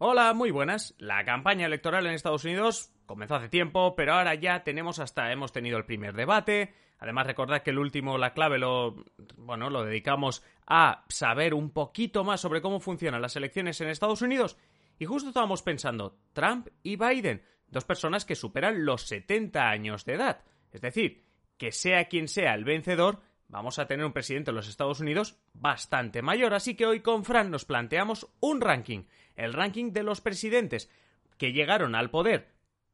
Hola, muy buenas. La campaña electoral en Estados Unidos comenzó hace tiempo, pero ahora ya tenemos hasta hemos tenido el primer debate. Además, recordad que el último, la clave, lo bueno, lo dedicamos a saber un poquito más sobre cómo funcionan las elecciones en Estados Unidos. Y justo estábamos pensando, Trump y Biden, dos personas que superan los 70 años de edad. Es decir, que sea quien sea el vencedor, vamos a tener un presidente de los Estados Unidos bastante mayor. Así que hoy con Fran nos planteamos un ranking, el ranking de los presidentes que llegaron al poder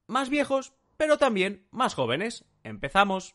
más viejos, pero también más jóvenes. Empezamos.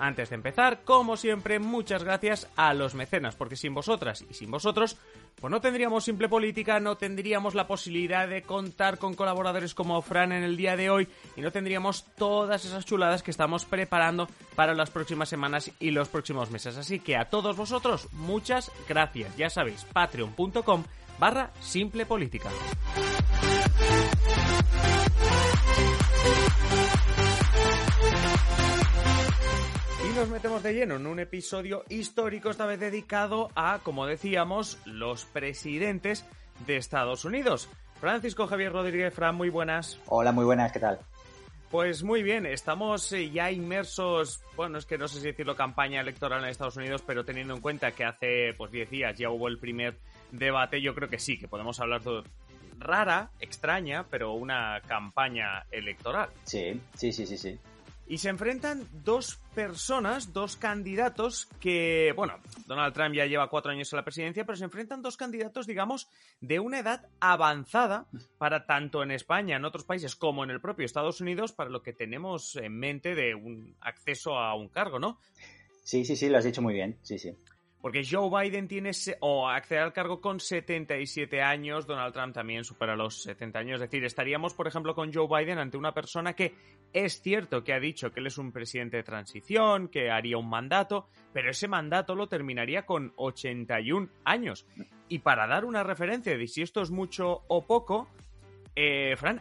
Antes de empezar, como siempre, muchas gracias a los mecenas, porque sin vosotras y sin vosotros, pues no tendríamos simple política, no tendríamos la posibilidad de contar con colaboradores como Fran en el día de hoy y no tendríamos todas esas chuladas que estamos preparando para las próximas semanas y los próximos meses. Así que a todos vosotros, muchas gracias. Ya sabéis, patreon.com barra simple política. Nos metemos de lleno en un episodio histórico, esta vez dedicado a, como decíamos, los presidentes de Estados Unidos. Francisco Javier Rodríguez, Fran, muy buenas. Hola, muy buenas, ¿qué tal? Pues muy bien, estamos eh, ya inmersos, bueno, es que no sé si decirlo campaña electoral en Estados Unidos, pero teniendo en cuenta que hace pues 10 días ya hubo el primer debate, yo creo que sí, que podemos hablar de rara, extraña, pero una campaña electoral. Sí, sí, sí, sí, sí. Y se enfrentan dos personas, dos candidatos que, bueno, Donald Trump ya lleva cuatro años en la presidencia, pero se enfrentan dos candidatos, digamos, de una edad avanzada para tanto en España, en otros países, como en el propio Estados Unidos, para lo que tenemos en mente de un acceso a un cargo, ¿no? Sí, sí, sí, lo has dicho muy bien, sí, sí. Porque Joe Biden tiene o accede al cargo con 77 años, Donald Trump también supera los 70 años. Es decir, estaríamos, por ejemplo, con Joe Biden ante una persona que es cierto que ha dicho que él es un presidente de transición, que haría un mandato, pero ese mandato lo terminaría con 81 años. Y para dar una referencia de si esto es mucho o poco, eh, Fran,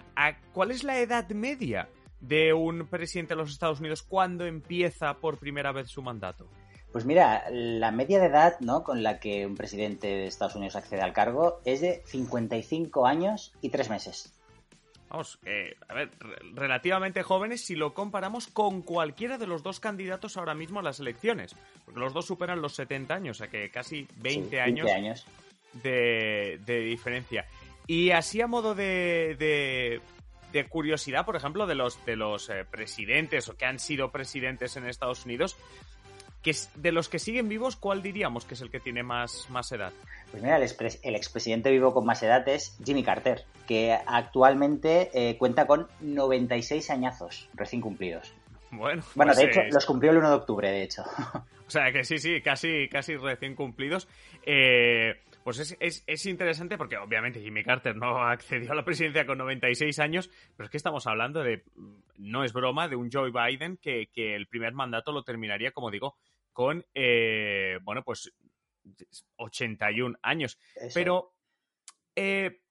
¿cuál es la edad media de un presidente de los Estados Unidos cuando empieza por primera vez su mandato? Pues mira, la media de edad ¿no? con la que un presidente de Estados Unidos accede al cargo es de 55 años y 3 meses. Vamos, eh, a ver, relativamente jóvenes si lo comparamos con cualquiera de los dos candidatos ahora mismo a las elecciones. Porque los dos superan los 70 años, o sea que casi 20, Sí, años, 20 años. De, de diferencia. Y así a modo de, de, de curiosidad, por ejemplo, de los, de los eh, presidentes o que han sido presidentes en Estados Unidos, que de los que siguen vivos, ¿cuál diríamos que es el que tiene más, más edad? Pues mira, el, expres- el expresidente vivo con más edad es Jimmy Carter, que actualmente eh, cuenta con 96 añazos recién cumplidos. Bueno, Bueno, pues, de hecho, eh, los cumplió el 1 de octubre, de hecho. O sea, que sí, sí, casi, casi recién cumplidos. Eh, pues es, es, es interesante porque obviamente Jimmy Carter no accedió a la presidencia con 96 años, pero es que estamos hablando de, no es broma, de un Joe Biden que, que el primer mandato lo terminaría, como digo, con, eh, bueno, pues 81 años. Eso. Pero, eh,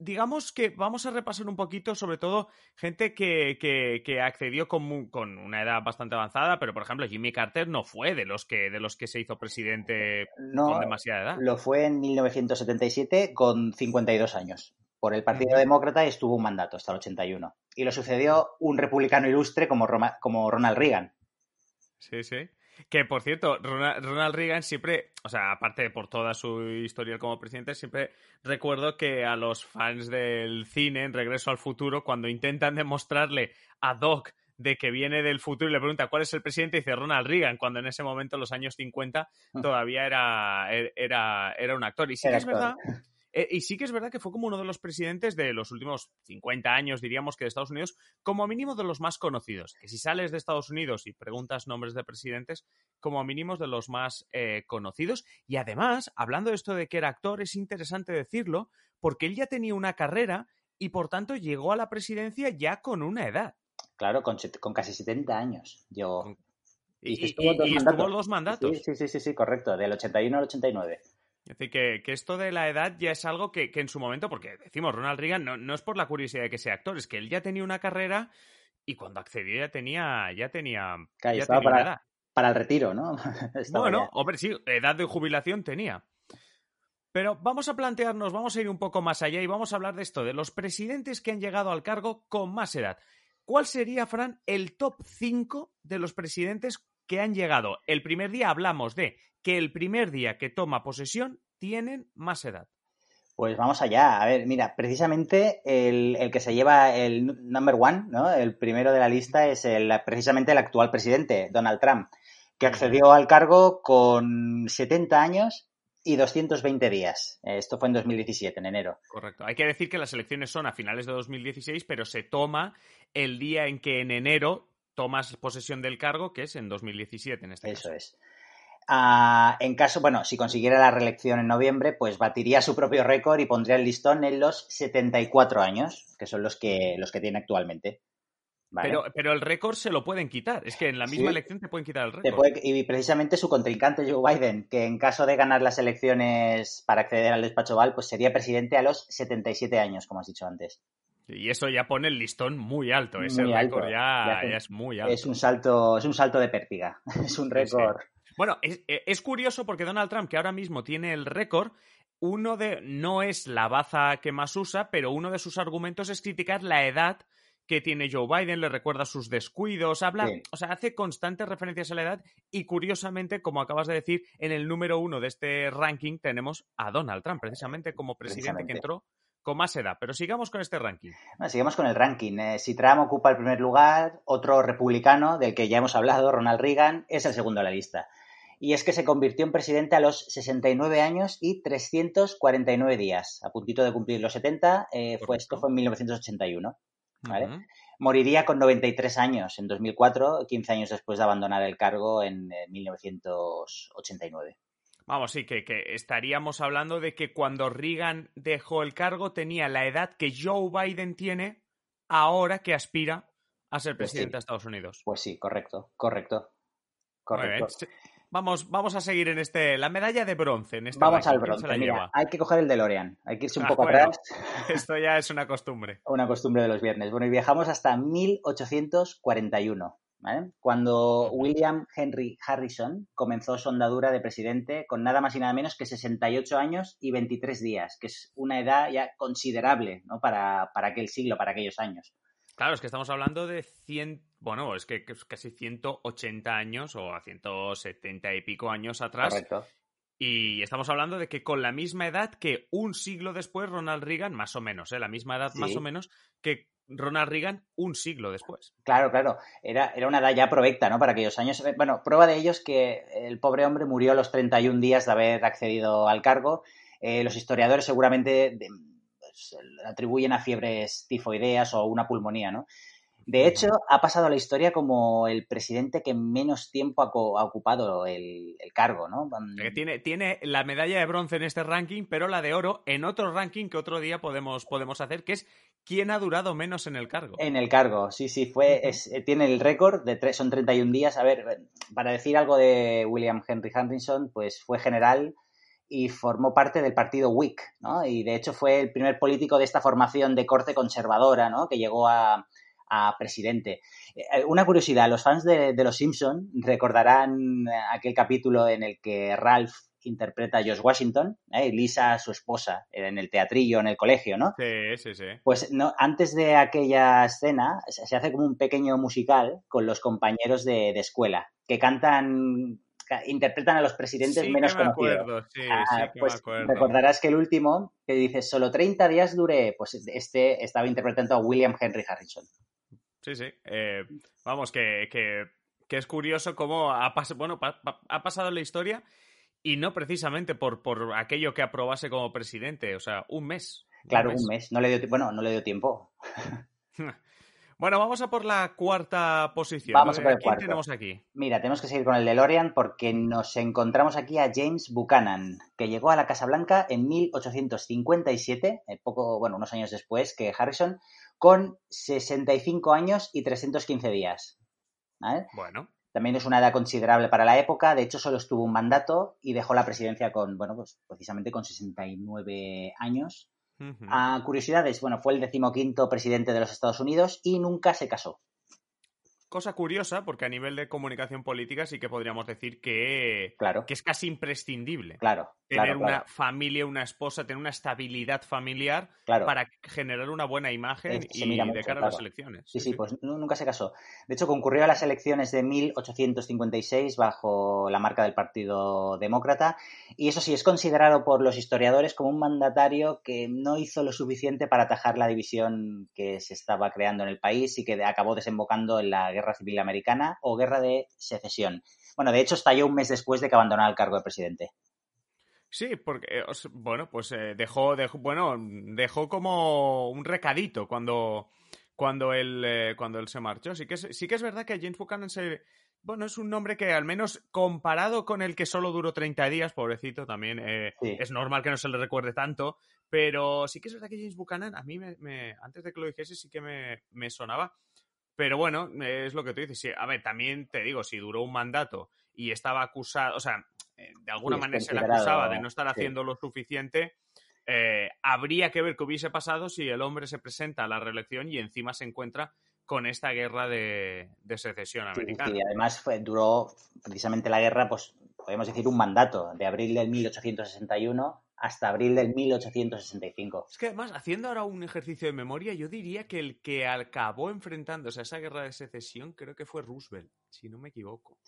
digamos que vamos a repasar un poquito, sobre todo, gente que, que, que accedió con, con una edad bastante avanzada, pero por ejemplo, Jimmy Carter no fue de los que, de los que se hizo presidente no, con demasiada edad. lo fue en 1977 con 52 años. Por el Partido Ujú. Demócrata estuvo un mandato hasta el 81. Y lo sucedió un republicano ilustre como, Roma- como Ronald Reagan. Sí, sí. Que por cierto, Ronald, Reagan siempre, o sea, aparte de por toda su historia como presidente, siempre recuerdo que a los fans del cine en Regreso al Futuro, cuando intentan demostrarle a Doc de que viene del futuro y le pregunta cuál es el presidente, dice Ronald Reagan, cuando en ese momento, en los años 50, todavía era, era, era un actor. Y sí que es verdad eh, y sí que es verdad que fue como uno de los presidentes de los últimos 50 años, diríamos que de Estados Unidos, como mínimo de los más conocidos. Que si sales de Estados Unidos y preguntas nombres de presidentes, como mínimo de los más eh, conocidos. Y además, hablando de esto de que era actor, es interesante decirlo, porque él ya tenía una carrera y por tanto llegó a la presidencia ya con una edad. Claro, con, con casi 70 años. Llegó. Con- Y, Y y- estuvo dos y estuvo mandatos. dos mandatos. Sí, sí, sí, sí, sí, correcto. Del 81 al 89. Es decir, que, que, esto de la edad ya es algo que, que en su momento, porque decimos Ronald Reagan, no, no, es por la curiosidad de que sea actor, es que él ya tenía una carrera y cuando accedió ya tenía, ya tenía, claro, ya estaba tenía para, edad. para el retiro, ¿no? Bueno, ya. hombre, sí, edad de jubilación tenía. Pero vamos a plantearnos, vamos a ir un poco más allá y vamos a hablar de esto, de los presidentes que han llegado al cargo con más edad. ¿Cuál sería, Fran, el top 5 de los presidentes que han llegado? El primer día hablamos de que el primer día que toma posesión tienen más edad. Pues vamos allá. A ver, mira, precisamente el, el, que se lleva el number one, ¿no? El primero de la lista es el, precisamente el actual presidente, Donald Trump, que accedió al cargo con 70 años y 220 días. Esto fue en 2017, en enero. Correcto. Hay que decir que las elecciones son a finales de 2016, pero se toma el día en que en enero tomas posesión del cargo, que es en 2017 en este Eso caso. es. Uh, en caso, bueno, si consiguiera la reelección en noviembre, pues batiría su propio récord y pondría el listón en los 74 años, que son los que, los que tiene actualmente. ¿Vale? Pero, pero, el récord se lo pueden quitar. Es que en la misma sí. elección te pueden quitar el récord. Puede, y precisamente su contrincante Joe Biden, que en caso de ganar las elecciones para acceder al despacho Oval, pues sería presidente a los 77 años, como has dicho antes. Y eso ya pone el listón muy alto. Ese muy récord alto. ya, ya, ya, es muy alto. Es un salto, es un salto de pértiga. Es un récord. Sí, sí. Bueno, es, es, curioso porque Donald Trump, que ahora mismo tiene el récord, uno de. no es la baza que más usa, pero uno de sus argumentos es criticar la edad que tiene Joe Biden, le recuerda sus descuidos, habla, Sí. o sea, hace constantes referencias a la edad y curiosamente, como acabas de decir, en el número uno de este ranking tenemos a Donald Trump, precisamente como presidente que entró con más edad. Pero sigamos con este ranking. Bueno, sigamos con el ranking. Eh, si Trump ocupa el primer lugar, otro republicano del que ya hemos hablado, Ronald Reagan, es el segundo de la lista. Y es que se convirtió en presidente a los 69 años y 349 días. A puntito de cumplir los 70, eh, fue, esto fue en 1981. ¿vale? Moriría con 93 años en 2004, 15 años después de abandonar el cargo en eh, 1989. Vamos, sí, que, que estaríamos hablando de que cuando Reagan dejó el cargo tenía la edad que Joe Biden tiene ahora que aspira a ser Pues sí. presidente de Estados Unidos. Pues sí, correcto, correcto. Correcto. Vamos, vamos a seguir en este. La medalla de bronce en este Vamos al ¿Quién se bronce. Mira, hay que coger el DeLorean. Hay que irse un Ah, poco bueno. atrás. Esto ya es una costumbre. una costumbre de los viernes. Bueno, y viajamos hasta 1841, ¿vale? Cuando William Henry Harrison comenzó su andadura de presidente con nada más y nada menos que 68 años y 23 días, que es una edad ya considerable ¿no? para, para aquel siglo, para aquellos años. Claro, es que estamos hablando de 100. Bueno, es que que es casi 180 años o a 170 y pico años atrás. Correcto. Y estamos hablando de que con la misma edad que un siglo después Ronald Reagan, más o menos, ¿eh? la misma edad más o menos que Ronald Reagan un siglo después. Claro, claro. Era, era una edad ya provecta, ¿no? Para aquellos años. Eh, Bueno, prueba de ello es que el pobre hombre murió a los 31 días de haber accedido al cargo. Eh, los historiadores seguramente pues, atribuyen a fiebres tifoideas o una pulmonía, ¿no? De hecho, ha pasado a la historia como el presidente que menos tiempo ha, co- ha ocupado el, el cargo, ¿no? Que tiene, tiene la medalla de bronce en este ranking, pero la de oro en otro ranking que otro día podemos, podemos hacer, que es quién ha durado menos en el cargo. En el cargo, sí, sí, fue, es, eh, tiene el récord, de tres, son 31 días. A ver, para decir algo de William Henry Harrison, pues fue general y formó parte del partido Whig, ¿no? Y de hecho fue el primer político de esta formación de corte conservadora, ¿no? Que llegó a, a presidente. Eh, Una curiosidad, los fans de, de Los Simpson recordarán aquel capítulo en el que Ralph interpreta a George Washington, ¿eh? y Lisa, su esposa, en el teatrillo, en el colegio, ¿no? Sí, sí, sí. Pues no, antes de aquella escena se hace como un pequeño musical con los compañeros de, de escuela que cantan, ca- interpretan a los presidentes Sí menos que me conocidos. acuerdo, sí, Ah, sí que pues me acuerdo. recordarás que el último, que dice solo 30 días duré, pues este estaba interpretando a William Henry Harrison. Sí, sí. Eh, vamos, que, que, que es curioso cómo ha, pas bueno, pa pa ha pasado la historia y no precisamente por, por aquello que aprobase como presidente. O sea, un mes. Claro, un mes. No le dio, bueno, no le dio tiempo. Bueno, vamos a por la cuarta posición. Vamos a por el ¿Quién cuarto. tenemos aquí? Mira, tenemos que seguir con el DeLorean porque nos encontramos aquí a James Buchanan, que llegó a la Casa Blanca en 1857, eh, poco, bueno, unos años después que Harrison, con 65 años y 315 días. ¿Vale? Bueno, También es una edad considerable para la época. De hecho, solo estuvo un mandato y dejó la presidencia con, bueno, pues precisamente con 69 años. A curiosidades, bueno, fue el decimoquinto presidente de los Estados Unidos y nunca se casó cosa curiosa, porque a nivel de comunicación política sí que podríamos decir que, claro. que es casi imprescindible. Claro. Tener una familia, una esposa, tener una estabilidad familiar para generar una buena imagen y de cara a las elecciones. Sí, sí, pues nunca se casó. De hecho, concurrió a las elecciones de 1856 bajo la marca del Partido Demócrata y eso sí es considerado por los historiadores como un mandatario que no hizo lo suficiente para atajar la división que se estaba creando en el país y que acabó desembocando en la guerra civil americana o guerra de secesión. Bueno, de hecho, estalló un mes después de que abandonara el cargo de presidente. Sí, porque, eh, bueno, pues eh, dejó, dejó, bueno, dejó como un recadito cuando, cuando, él, eh, cuando él se marchó. Sí que, es, sí que es verdad que James Buchanan se, bueno, es un nombre que al menos comparado con el que solo duró 30 días, pobrecito, también es normal que no se le recuerde tanto, pero sí que es verdad que James Buchanan, a mí me, antes de que lo dijese sí que me, me sonaba pero bueno, es lo que tú dices. a ver, también te digo, si duró un mandato y estaba acusado, o sea, eh, de alguna manera se le acusaba de no estar haciendo lo suficiente, eh, habría que ver qué hubiese pasado si el hombre se presenta a la reelección y encima se encuentra con esta guerra de, secesión americana. y además fue, duró precisamente la guerra, pues podemos decir un mandato, de abril del 1861 hasta abril del 1865. Es que además, haciendo ahora un ejercicio de memoria, yo diría que el que acabó enfrentándose a esa guerra de secesión creo que fue Roosevelt, si no me equivoco.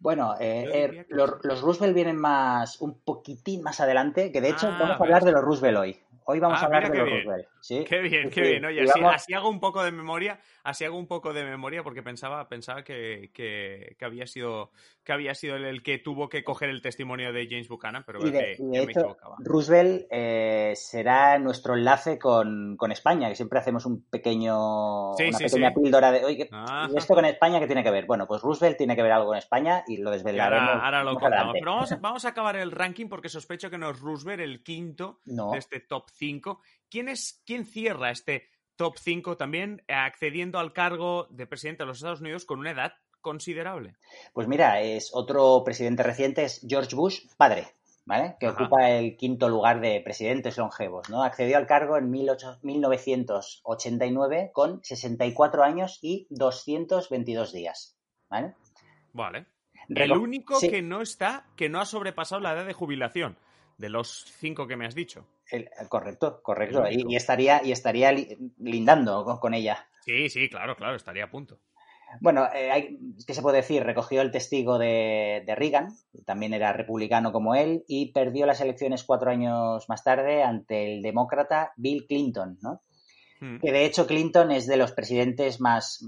Bueno, eh, eh, los, Roosevelt vienen más un poquitín más adelante, que de hecho ah, vamos a hablar de los Roosevelt hoy. Hoy vamos a ah, hablar de los Roosevelt. ¿sí? Qué bien, qué bien. Oye, así, hago un poco de memoria, así hago un poco de memoria porque pensaba, pensaba que, que, había sido que había sido el, que tuvo que coger el testimonio de James Buchanan, pero y de, me equivocaba. Roosevelt eh, será nuestro enlace con, España, que siempre hacemos un pequeño, una pequeña píldora de, oye, ¿y esto con España qué tiene que ver? Bueno, pues Roosevelt tiene que ver algo con España y lo desvelaremos. ahora, lo contamos. Pero vamos, vamos, a acabar el ranking porque sospecho que no es Roosevelt el quinto de este top 5. ¿Quién, es, ¿Quién cierra este top 5 también accediendo al cargo de presidente de los Estados Unidos con una edad considerable? Pues mira, es otro presidente reciente, es George Bush, padre. ¿Vale? que ocupa el quinto lugar de presidentes longevos. ¿no? Accedió al cargo en 1989 con 64 años y 222 días. ¿Vale? Vale. El único que no está, que no ha sobrepasado la edad de jubilación de los cinco que me has dicho. correcto, correcto. Y, estaría, y estaría lindando con, ella. Sí, sí, claro, claro, estaría a punto. Bueno, eh, ¿qué se puede decir? Recogió el testigo de, Reagan, también era republicano como él, y perdió las elecciones cuatro años más tarde ante el demócrata Bill Clinton, ¿no? Hmm. Que de hecho Clinton es de los presidentes más,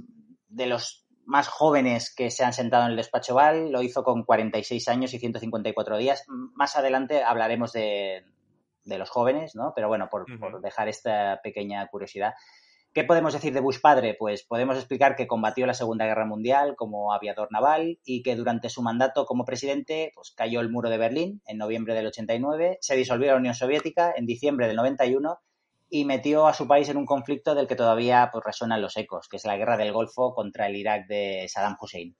de los más jóvenes que se han sentado en el despacho Val, lo hizo con 46 años y 154 días. Más adelante hablaremos de, los jóvenes, ¿no? Pero bueno, por, dejar esta pequeña curiosidad. ¿Qué podemos decir de Bush padre? Pues podemos explicar que combatió la Segunda Guerra Mundial como aviador naval y que durante su mandato como presidente pues, cayó el muro de Berlín en noviembre del 89, se disolvió la Unión Soviética en diciembre del 91 y metió a su país en un conflicto del que todavía pues, resuenan los ecos, que es la guerra del Golfo contra el Irak de Saddam Hussein.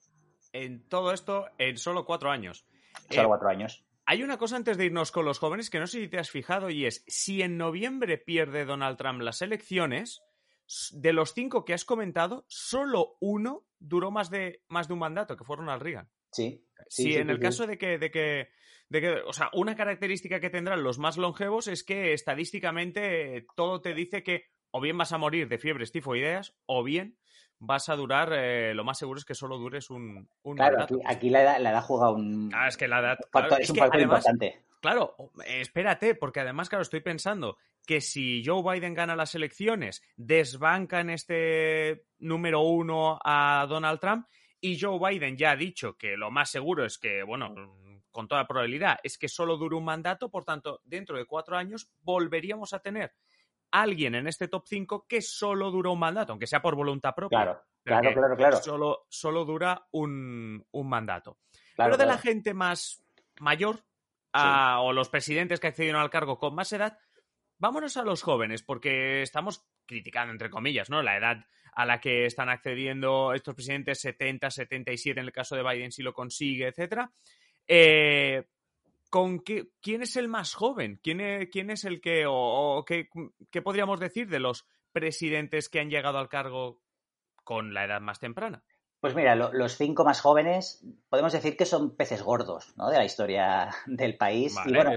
En todo esto, en solo cuatro años. Solo eh, cuatro años. Hay una cosa antes de irnos con los jóvenes que no sé si te has fijado y es, si en noviembre pierde Donald Trump las elecciones, de los cinco que has comentado, solo uno duró más de, más de un mandato, que fue Ronald Reagan. Sí. sí, en el caso de que, de que o sea, una característica que tendrán los más longevos es que estadísticamente todo te dice que o bien vas a morir de fiebres tifoideas o bien vas a durar, eh, lo más seguro es que solo dures un, un Claro, aquí, la, edad, la, edad, juega un, ah, es que la edad, es, un factor importante. Claro, espérate, porque además, claro, estoy pensando que si Joe Biden gana las elecciones, desbanca en este número uno a Donald Trump y Joe Biden ya ha dicho que lo más seguro es que, bueno, con toda probabilidad, es que solo dure un mandato, por tanto, dentro de cuatro años volveríamos a tener alguien en este top 5 que solo dura un mandato, aunque sea por voluntad propia. Claro, claro, claro, claro. Solo, solo dura un, mandato. Pero de la gente más mayor o los presidentes que accedieron al cargo con más edad, vámonos a los jóvenes, porque estamos criticando entre comillas, ¿no? La edad a la que están accediendo estos presidentes, 70, 77 en el caso de Biden, si lo consigue, etcétera. Eh, ¿con qué, ¿Quién es el más joven? ¿Quién es, quién es el que, o, qué, podríamos decir de los presidentes que han llegado al cargo con la edad más temprana? Pues mira, los cinco más jóvenes podemos decir que son peces gordos ¿no? de la historia del país. y bueno,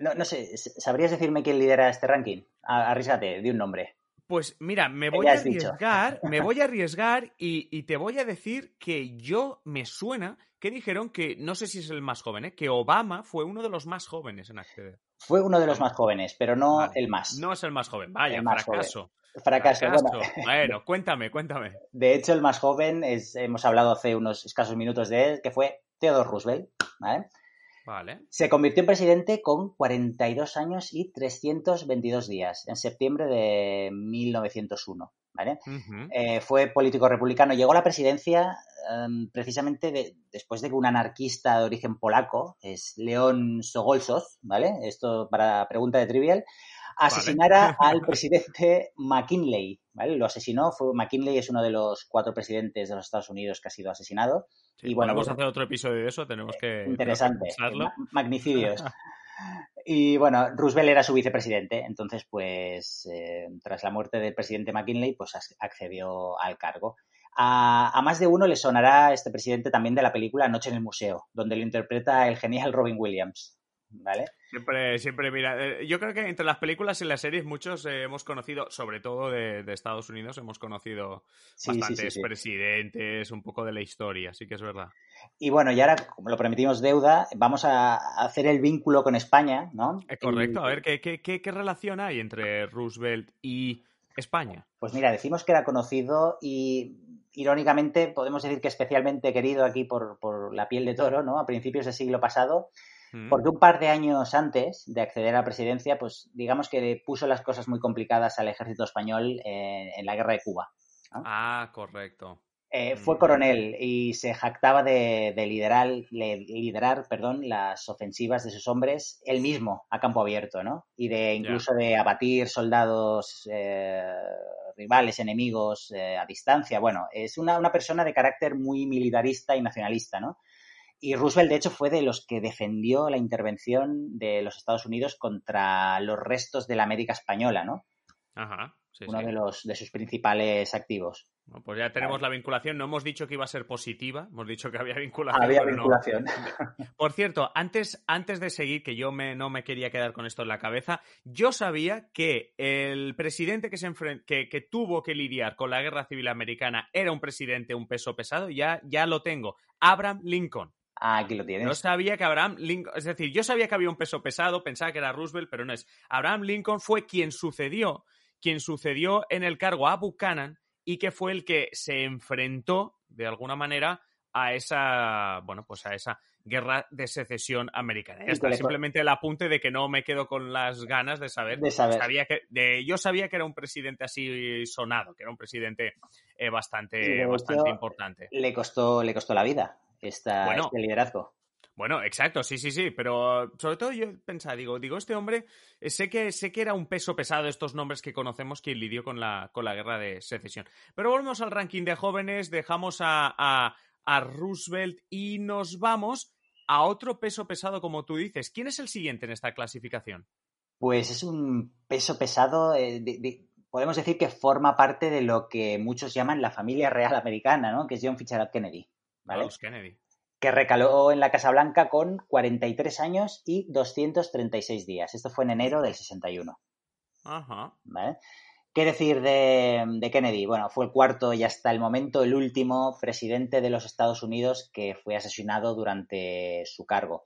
no, sé, ¿sabrías decirme quién lidera este ranking? Arrísate, de un nombre. Pues mira, me voy a arriesgar, me voy a arriesgar y, te voy a decir que yo me suena que dijeron que, no sé si es el más joven, ¿eh? que Obama fue uno de los más jóvenes en acceder. Fue uno de los más jóvenes, pero no el más. No es el más joven, vaya, fracaso. Fracaso. Bueno. cuéntame, cuéntame. De hecho, el más joven, es, hemos hablado hace unos escasos minutos de él, que fue Theodore Roosevelt, ¿vale? Se convirtió en presidente con 42 años y 322 días, en septiembre de 1901. ¿vale? Eh, fue político republicano. Llegó a la presidencia em, precisamente después de que un anarquista de origen polaco, es León Sogolsoz, ¿vale? Esto para pregunta de trivial, asesinara al presidente McKinley. ¿vale? Lo asesinó. Fue, McKinley es uno de los cuatro presidentes de los Estados Unidos que ha sido asesinado. y bueno, vamos a hacer otro episodio de eso, tenemos que. Interesante. magnicidios. Y bueno, Roosevelt era su vicepresidente, entonces, pues, eh, tras la muerte del presidente McKinley, pues accedió al cargo. A, a, más de uno le sonará este presidente también de la película Noche en el Museo, donde lo interpreta el genial Robin Williams. ¿Vale? Siempre, siempre, mira, eh, yo creo que entre las películas y las series muchos eh, hemos conocido, sobre todo de, Estados Unidos, hemos conocido bastantes presidentes, un poco de la historia, sí que es verdad. Y bueno, y ahora, como lo permitimos deuda, vamos a hacer el vínculo con España, ¿no? Es correcto, a ver, ¿qué, qué, qué relación hay entre Roosevelt y España? Pues mira, decimos que era conocido y irónicamente podemos decir que especialmente querido aquí por, por la piel de toro, ¿no? A principios del siglo pasado. Porque un par de años antes de acceder a la presidencia, pues digamos que le puso las cosas muy complicadas al ejército español en la guerra de Cuba. Ah, correcto. Eh, fue coronel y se jactaba de, liderar, liderar perdón, las ofensivas de sus hombres él mismo a campo abierto, ¿no? Y de incluso de abatir soldados eh, rivales, enemigos eh, a distancia. Bueno, es una, una, persona de carácter muy militarista y nacionalista, ¿no? Y Roosevelt, de hecho, fue de los que defendió la intervención de los Estados Unidos contra los restos de la América española, ¿no? Ajá. Uno De, los, de sus principales activos. pues ya tenemos la vinculación. No hemos dicho que iba a ser positiva, hemos dicho que había vinculación. Había vinculación. Por cierto, antes, antes de seguir, que yo me, no me quería quedar con esto en la cabeza, yo sabía que el presidente que, se que, que, tuvo que lidiar con la guerra civil americana era un presidente, un peso pesado, ya, ya lo tengo. Abraham Lincoln. Ah, aquí lo tienes. No sabía que Abraham Lincoln, es decir, yo sabía que había un peso pesado, pensaba que era Roosevelt, pero no es. Abraham Lincoln fue quien sucedió, quien sucedió en el cargo a Buchanan y que fue el que se enfrentó, de alguna manera, a esa, bueno, pues a esa guerra de secesión americana. Está simplemente el apunte de que no me quedo con las ganas de saber. De saber. Sabía que, de, yo sabía que era un presidente así sonado, que era un presidente eh, bastante, bastante importante. Le costó, le costó la vida esta, este liderazgo. Bueno, exacto, sí, sí, sí, pero sobre todo yo pensaba, digo, digo, este hombre, eh, sé que, sé que era un peso pesado estos nombres que conocemos quien lidió con la, con la guerra de secesión. Pero volvemos al ranking de jóvenes, dejamos a, a, Roosevelt y nos vamos a otro peso pesado, como tú dices. ¿Quién es el siguiente en esta clasificación? Pues es un peso pesado, eh, podemos decir que forma parte de lo que muchos llaman la familia real americana, ¿no? Que es John Fitzgerald Kennedy. Kennedy. Que recaló en la Casa Blanca con 43 años y 236 días. Esto fue en enero del 61. Ajá. ¿Vale? ¿Qué decir de, Kennedy? Bueno, fue el cuarto y hasta el momento el último presidente de los Estados Unidos que fue asesinado durante su cargo.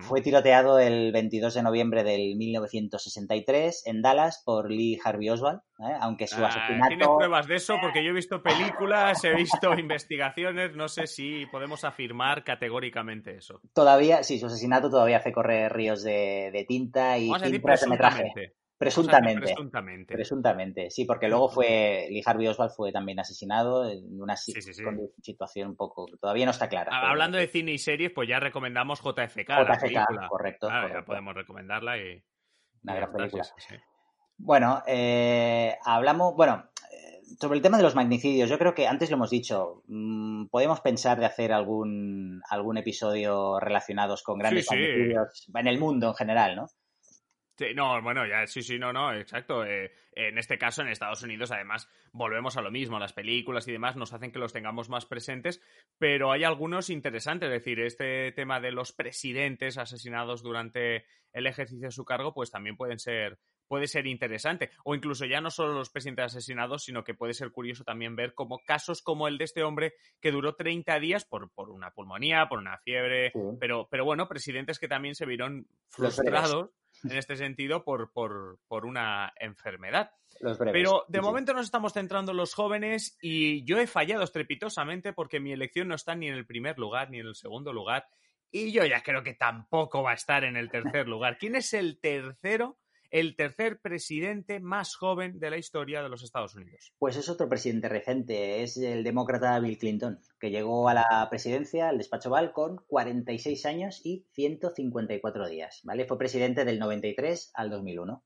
Fue tiroteado el 22 de noviembre del 1963 en Dallas por Lee Harvey Oswald, ¿eh? aunque su ah, asesinato... ¿Tienes pruebas de eso? Porque yo he visto películas, he visto investigaciones, no sé si podemos afirmar categóricamente eso. Todavía, sí, su asesinato todavía hace correr ríos de, tinta y tintas de metraje. Presuntamente, presuntamente. sí, porque luego fue, Lee Harvey Oswald fue también asesinado en una situación un poco, todavía no está clara. Hablando de cine y series, pues ya recomendamos JFK. JFK, correcto, Ya podemos recomendarla y... Una gran película. Bueno, eh, hablamos, bueno, sobre el tema de los magnicidios, yo creo que antes lo hemos dicho, mm, podemos pensar de hacer algún, algún episodio relacionados con grandes magnicidios en el mundo en general, ¿no? Sí, no, bueno, ya, sí, sí, no, no, exacto. Eh, en este caso, en Estados Unidos, además, volvemos a lo mismo. Las películas y demás nos hacen que los tengamos más presentes, pero hay algunos interesantes. Es decir, este tema de los presidentes asesinados durante el ejercicio de su cargo, pues también pueden ser puede ser interesante. O incluso ya no solo los presidentes asesinados, sino que puede ser curioso también ver como casos como el de este hombre que duró 30 días por, por una pulmonía, por una fiebre, pero, pero bueno, presidentes que también se vieron frustrados en este sentido por, por, por una enfermedad. Pero de momento nos estamos centrando en los jóvenes y yo he fallado estrepitosamente porque mi elección no está ni en el primer lugar ni en el segundo lugar y yo ya creo que tampoco va a estar en el tercer lugar. ¿Quién es el tercero el tercer presidente más joven de la historia de los Estados Unidos. Pues es otro presidente reciente, es el demócrata Bill Clinton, que llegó a la presidencia, al despacho Val, con 46 años y 154 días, ¿vale? Fue presidente del 93 al 2001.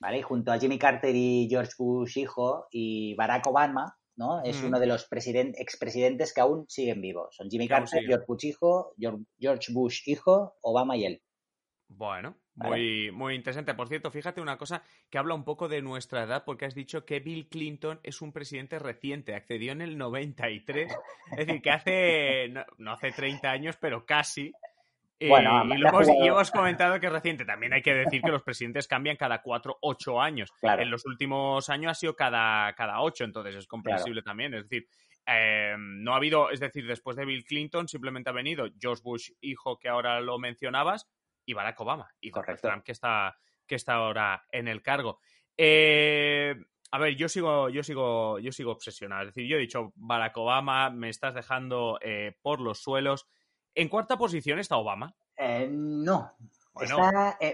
¿Vale? Junto a Jimmy Carter y George Bush hijo y Barack Obama, ¿no? Es uno de los expresidentes que aún siguen vivos. Son Jimmy Carter, George Bush hijo, George Bush hijo, Obama y él. Bueno, muy, muy interesante. Por cierto, fíjate una cosa que habla un poco de nuestra edad, porque has dicho que Bill Clinton es un presidente reciente, accedió en el 93, es decir, que hace, no, hace 30 años, pero casi. Bueno, y, hemos, comentado que es reciente. También hay que decir que los presidentes cambian cada 4, 8 años. En los últimos años ha sido cada, cada 8, entonces es comprensible también. Es decir, eh, no ha habido, es decir, después de Bill Clinton simplemente ha venido George Bush, hijo, que ahora lo mencionabas, y Barack Obama y Correcto. Trump que está, que está ahora en el cargo. Eh, a ver, yo sigo, yo sigo, yo sigo obsesionado. Es decir, yo he dicho Barack Obama, me estás dejando eh, por los suelos. ¿En cuarta posición está Obama? Eh, no.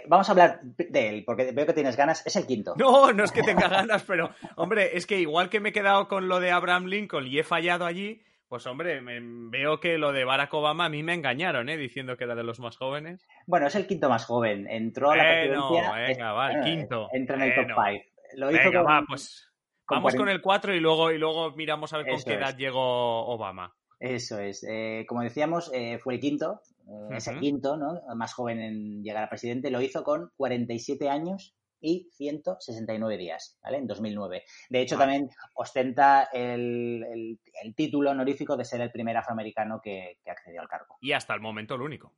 vamos a hablar de él, porque veo que tienes ganas. Es el quinto. No, no es que tenga ganas, pero, hombre, es que igual que me he quedado con lo de Abraham Lincoln y he fallado allí, pues hombre, veo que lo de Barack Obama a mí me engañaron, ¿eh? Diciendo que era de los más jóvenes. Bueno, es el quinto más joven. Entró a la presidencia... venga, va, el quinto. Entra en el top 5. Lo hizo venga, va, pues vamos con el 4 y luego, y luego miramos a ver con qué edad llegó Obama. Eso es. Eh, como decíamos, eh, fue el quinto, eh, es el quinto, ¿no? Más joven en llegar a presidente. Lo hizo con 47 años y 169 días, ¿vale? En 2009. De hecho, también ostenta el, título honorífico de ser el primer afroamericano que, accedió al cargo. Y hasta el momento el único.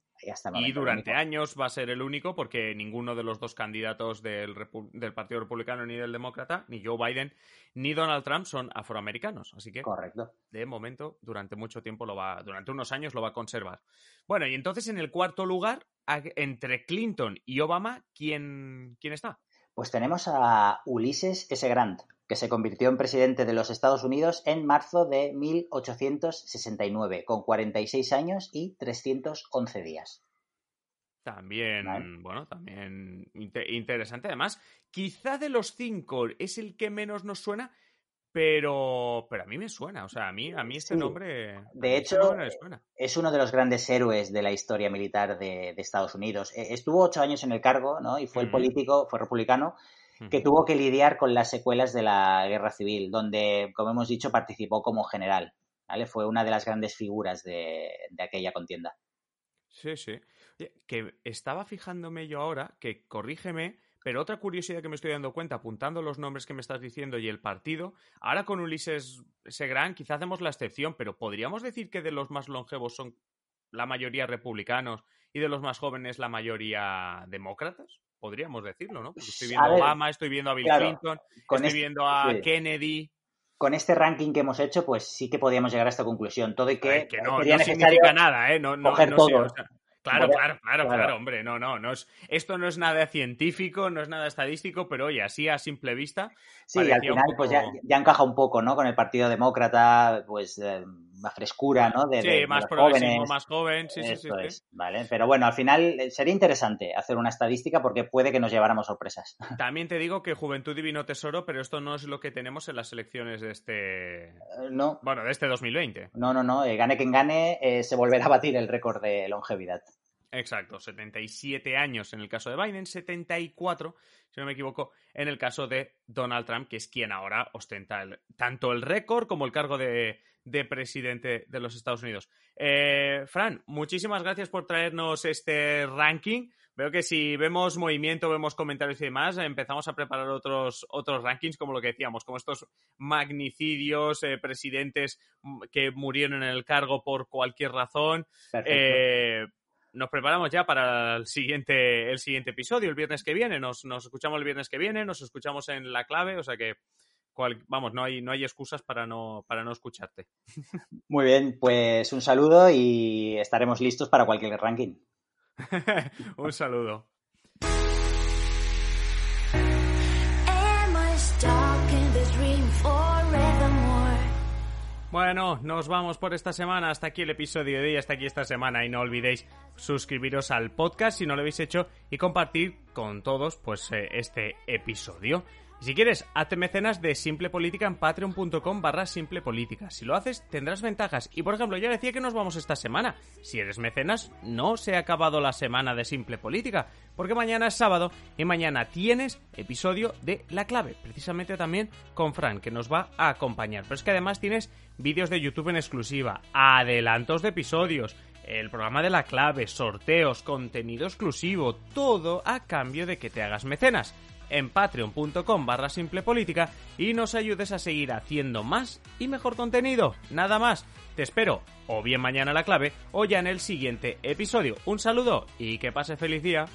Y, durante años va a ser el único porque ninguno de los dos candidatos del, del, Partido Republicano ni del Demócrata, ni Joe Biden, ni Donald Trump son afroamericanos. Así que, Correcto. de momento, durante mucho tiempo lo va, durante unos años lo va a conservar. Bueno, y entonces en el cuarto lugar, entre Clinton y Obama, ¿quién, quién está? Pues tenemos a Ulises S. Grant, que se convirtió en presidente de los Estados Unidos en marzo de 1869, con 46 años y 311 días. También, bueno, también interesante. Además, quizá de los cinco es el que menos nos suena, pero, pero a mí me suena, o sea, a mí, a mí este nombre. De hecho, es uno de los grandes héroes de la historia militar de, Estados Unidos. E, estuvo ocho años en el cargo, ¿no? Y fue el político, fue republicano, que tuvo que lidiar con las secuelas de la guerra civil, donde, como hemos dicho, participó como general. ¿vale? Fue una de las grandes figuras de, de aquella contienda. Sí, sí. Que estaba fijándome yo ahora, que corrígeme, pero otra curiosidad que me estoy dando cuenta, apuntando los nombres que me estás diciendo y el partido, ahora con Ulises Segran quizá hacemos la excepción, pero podríamos decir que de los más longevos son la mayoría republicanos y de los más jóvenes la mayoría demócratas. Podríamos decirlo, ¿no? estoy viendo a, Obama, estoy viendo a Bill Clinton, estoy este viendo a Kennedy con este ranking que hemos hecho, pues sí que podríamos llegar a esta conclusión. Todo y que, que no, no significa nada, ¿eh? No, no, no Claro, claro, claro, claro, hombre, no, no, no es, esto no es nada científico, no es nada estadístico, pero oye, así a simple vista. Sí, al final pues ya, encaja un poco, ¿no? Con el Partido Demócrata, pues eh, más frescura, ¿no? De, sí, más progresismo, más joven, sí, sí, sí, Vale, pero bueno, al final eh, sería interesante hacer una estadística porque puede que nos lleváramos sorpresas. También te digo que Juventud Divino Tesoro, pero esto no es lo que tenemos en las elecciones de este... Eh, no. Bueno, de este 2020. No, no, no, gane quien gane, se volverá a batir el récord de longevidad. Exacto, 77 años en el caso de Biden, 74, si no me equivoco, en el caso de Donald Trump, que es quien ahora ostenta tanto el récord como el cargo de, presidente de los Estados Unidos. Eh, Fran, muchísimas gracias por traernos este ranking. Veo que si vemos movimiento, vemos comentarios y demás, empezamos a preparar otros, otros rankings, como lo que decíamos, como estos magnicidios, eh, presidentes que murieron en el cargo por cualquier razón. Eh, nos preparamos ya para el siguiente, el siguiente episodio, el viernes que viene. Nos, escuchamos el viernes que viene, nos escuchamos en la clave, o sea que vamos, no hay, no hay excusas para no, para no escucharte. Muy bien, pues un saludo y estaremos listos para cualquier ranking. un saludo. Bueno, nos vamos por esta semana. Hasta aquí el episodio de hoy, hasta aquí esta semana. Y no olvidéis suscribiros al podcast si no lo habéis hecho y compartir con todos pues eh, este episodio. Si quieres, hazte mecenas de Simple Política en patreon.com barra Simple Política. Si lo haces, tendrás ventajas. Y por ejemplo, ya decía que nos vamos esta semana. Si eres mecenas, no se ha acabado la semana de Simple Política, porque mañana es sábado y mañana tienes episodio de La Clave, precisamente también con Fran, que nos va a acompañar. Pero es que además tienes vídeos de YouTube en exclusiva, adelantos de episodios, el programa de La Clave, sorteos, contenido exclusivo, todo a cambio de que te hagas mecenas en patreon.com barra simple política y nos ayudes a seguir haciendo más y mejor contenido. Nada más, te espero o bien mañana la clave o ya en el siguiente episodio. Un saludo y que pase feliz día.